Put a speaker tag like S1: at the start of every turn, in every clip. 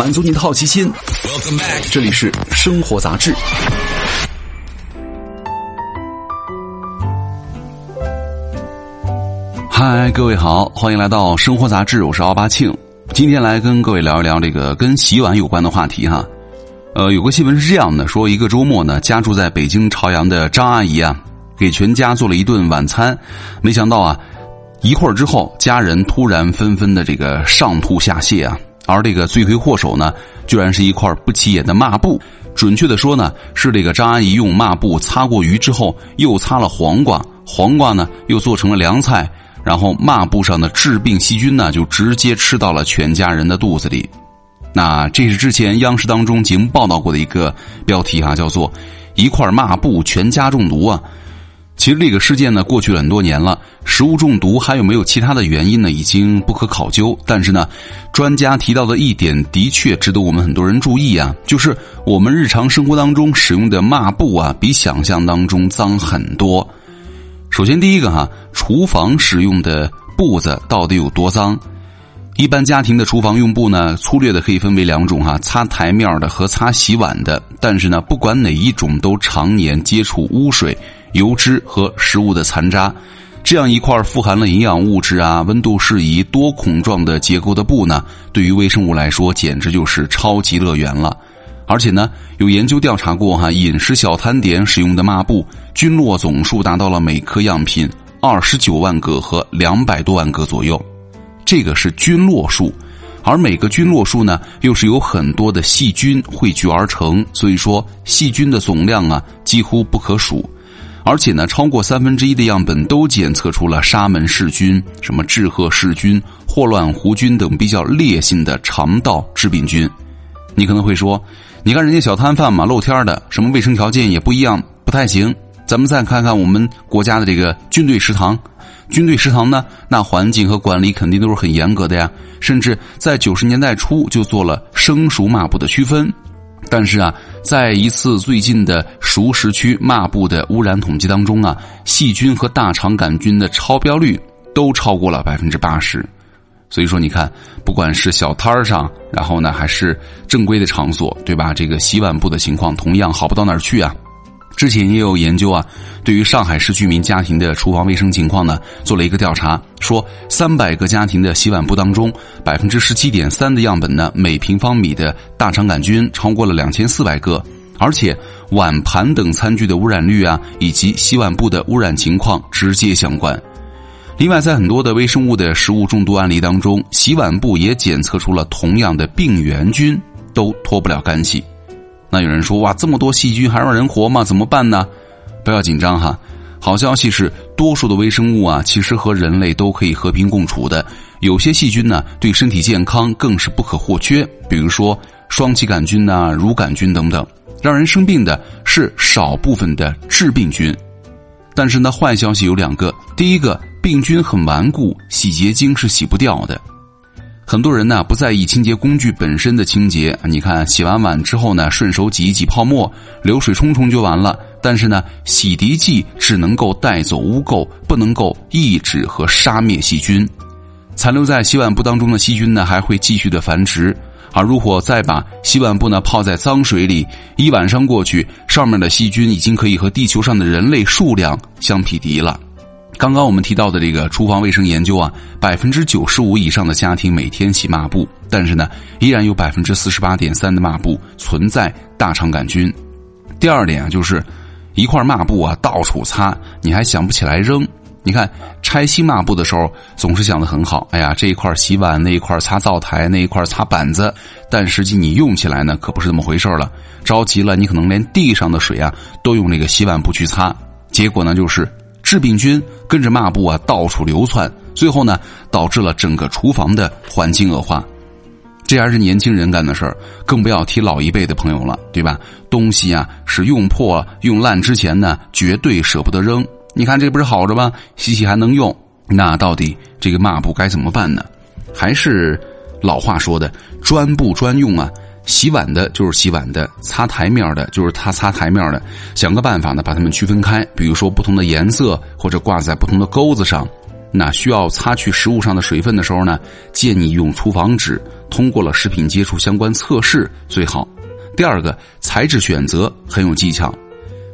S1: 满足你的好奇心。这里是生活杂志。嗨，各位好，欢迎来到生活杂志，我是奥巴庆。今天来跟各位聊一聊这个跟洗碗有关的话题哈。呃，有个新闻是这样的，说一个周末呢，家住在北京朝阳的张阿姨啊，给全家做了一顿晚餐，没想到啊，一会儿之后，家人突然纷纷的这个上吐下泻啊，而这个罪魁祸首呢，居然是一块不起眼的抹布。准确的说呢，是这个张阿姨用抹布擦过鱼之后，又擦了黄瓜，黄瓜呢又做成了凉菜。然后抹布上的致病细菌呢，就直接吃到了全家人的肚子里。那这是之前央视当中节目报道过的一个标题哈，叫做“一块抹布全家中毒”啊。其实这个事件呢，过去了很多年了，食物中毒还有没有其他的原因呢，已经不可考究。但是呢，专家提到的一点的确值得我们很多人注意啊，就是我们日常生活当中使用的抹布啊，比想象当中脏很多。首先，第一个哈，厨房使用的布子到底有多脏？一般家庭的厨房用布呢，粗略的可以分为两种哈，擦台面的和擦洗碗的。但是呢，不管哪一种，都常年接触污水、油脂和食物的残渣。这样一块富含了营养物质啊、温度适宜、多孔状的结构的布呢，对于微生物来说，简直就是超级乐园了。而且呢，有研究调查过哈，饮食小摊点使用的抹布菌落总数达到了每颗样品二十九万个和两百多万个左右，这个是菌落数，而每个菌落数呢，又是有很多的细菌汇聚而成，所以说细菌的总量啊几乎不可数，而且呢，超过三分之一的样本都检测出了沙门氏菌、什么志贺氏菌、霍乱弧菌等比较烈性的肠道致病菌。你可能会说。你看人家小摊贩嘛，露天的，什么卫生条件也不一样，不太行。咱们再看看我们国家的这个军队食堂，军队食堂呢，那环境和管理肯定都是很严格的呀。甚至在九十年代初就做了生熟抹布的区分。但是啊，在一次最近的熟食区抹布的污染统计当中啊，细菌和大肠杆菌的超标率都超过了百分之八十。所以说，你看，不管是小摊儿上，然后呢，还是正规的场所，对吧？这个洗碗布的情况同样好不到哪儿去啊。之前也有研究啊，对于上海市居民家庭的厨房卫生情况呢，做了一个调查，说三百个家庭的洗碗布当中，百分之十七点三的样本呢，每平方米的大肠杆菌超过了两千四百个，而且碗盘等餐具的污染率啊，以及洗碗布的污染情况直接相关。另外，在很多的微生物的食物中毒案例当中，洗碗布也检测出了同样的病原菌，都脱不了干系。那有人说：“哇，这么多细菌还让人活吗？怎么办呢？”不要紧张哈，好消息是，多数的微生物啊，其实和人类都可以和平共处的。有些细菌呢，对身体健康更是不可或缺，比如说双歧杆菌呐、乳杆菌等等。让人生病的是少部分的致病菌，但是呢，坏消息有两个，第一个。病菌很顽固，洗洁精是洗不掉的。很多人呢不在意清洁工具本身的清洁，你看洗完碗之后呢，顺手挤一挤泡沫，流水冲冲就完了。但是呢，洗涤剂只能够带走污垢，不能够抑制和杀灭细菌。残留在洗碗布当中的细菌呢，还会继续的繁殖。而如果再把洗碗布呢泡在脏水里，一晚上过去，上面的细菌已经可以和地球上的人类数量相匹敌了。刚刚我们提到的这个厨房卫生研究啊，百分之九十五以上的家庭每天洗抹布，但是呢，依然有百分之四十八点三的抹布存在大肠杆菌。第二点啊，就是一块抹布啊到处擦，你还想不起来扔。你看拆新抹布的时候，总是想的很好，哎呀，这一块洗碗，那一块擦灶台，那一块擦板子，但实际你用起来呢，可不是那么回事了。着急了，你可能连地上的水啊都用那个洗碗布去擦，结果呢就是。致病菌跟着抹布啊到处流窜，最后呢导致了整个厨房的环境恶化。这还是年轻人干的事儿，更不要提老一辈的朋友了，对吧？东西啊是用破用烂之前呢，绝对舍不得扔。你看这不是好着吗？洗洗还能用，那到底这个抹布该怎么办呢？还是老话说的，专不专用啊。洗碗的就是洗碗的，擦台面的就是他擦台面的，想个办法呢，把它们区分开。比如说不同的颜色，或者挂在不同的钩子上。那需要擦去食物上的水分的时候呢，建议用厨房纸，通过了食品接触相关测试最好。第二个，材质选择很有技巧，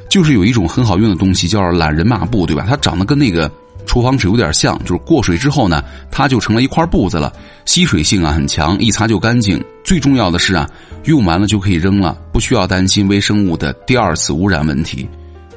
S1: 就是有一种很好用的东西叫懒人抹布，对吧？它长得跟那个厨房纸有点像，就是过水之后呢，它就成了一块布子了，吸水性啊很强，一擦就干净。最重要的是啊，用完了就可以扔了，不需要担心微生物的第二次污染问题。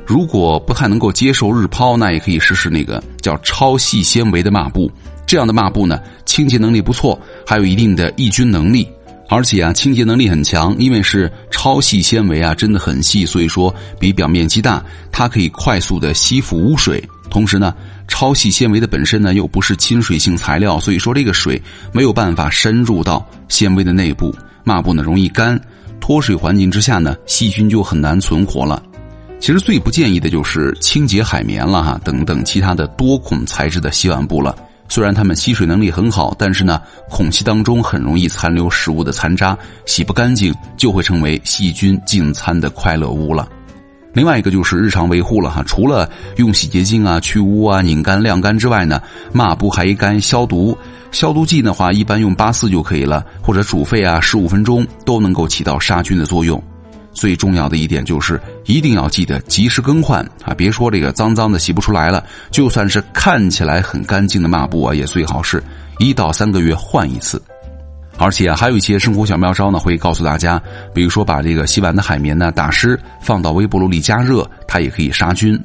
S1: 如果不太能够接受日抛，那也可以试试那个叫超细纤维的抹布。这样的抹布呢，清洁能力不错，还有一定的抑菌能力。而且啊，清洁能力很强，因为是超细纤维啊，真的很细，所以说比表面积大，它可以快速的吸附污水。同时呢，超细纤维的本身呢又不是亲水性材料，所以说这个水没有办法深入到纤维的内部，抹布呢容易干，脱水环境之下呢，细菌就很难存活了。其实最不建议的就是清洁海绵了哈，等等其他的多孔材质的洗碗布了。虽然它们吸水能力很好，但是呢，孔隙当中很容易残留食物的残渣，洗不干净就会成为细菌进餐的快乐屋了。另外一个就是日常维护了哈，除了用洗洁精啊去污啊拧干晾干之外呢，抹布还该消毒。消毒剂的话，一般用八四就可以了，或者煮沸啊十五分钟都能够起到杀菌的作用。最重要的一点就是一定要记得及时更换啊！别说这个脏脏的洗不出来了，就算是看起来很干净的抹布啊，也最好是一到三个月换一次。而且，还有一些生活小妙招呢，会告诉大家，比如说把这个洗碗的海绵呢打湿，放到微波炉里加热，它也可以杀菌。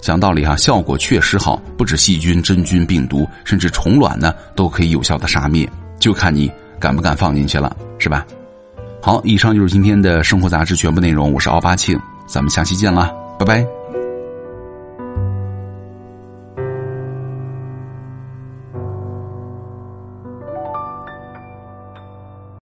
S1: 讲道理哈，效果确实好，不止细菌、真菌、病毒，甚至虫卵呢都可以有效的杀灭，就看你敢不敢放进去了，是吧？好，以上就是今天的生活杂志全部内容。我是奥巴庆，咱们下期见啦，拜拜。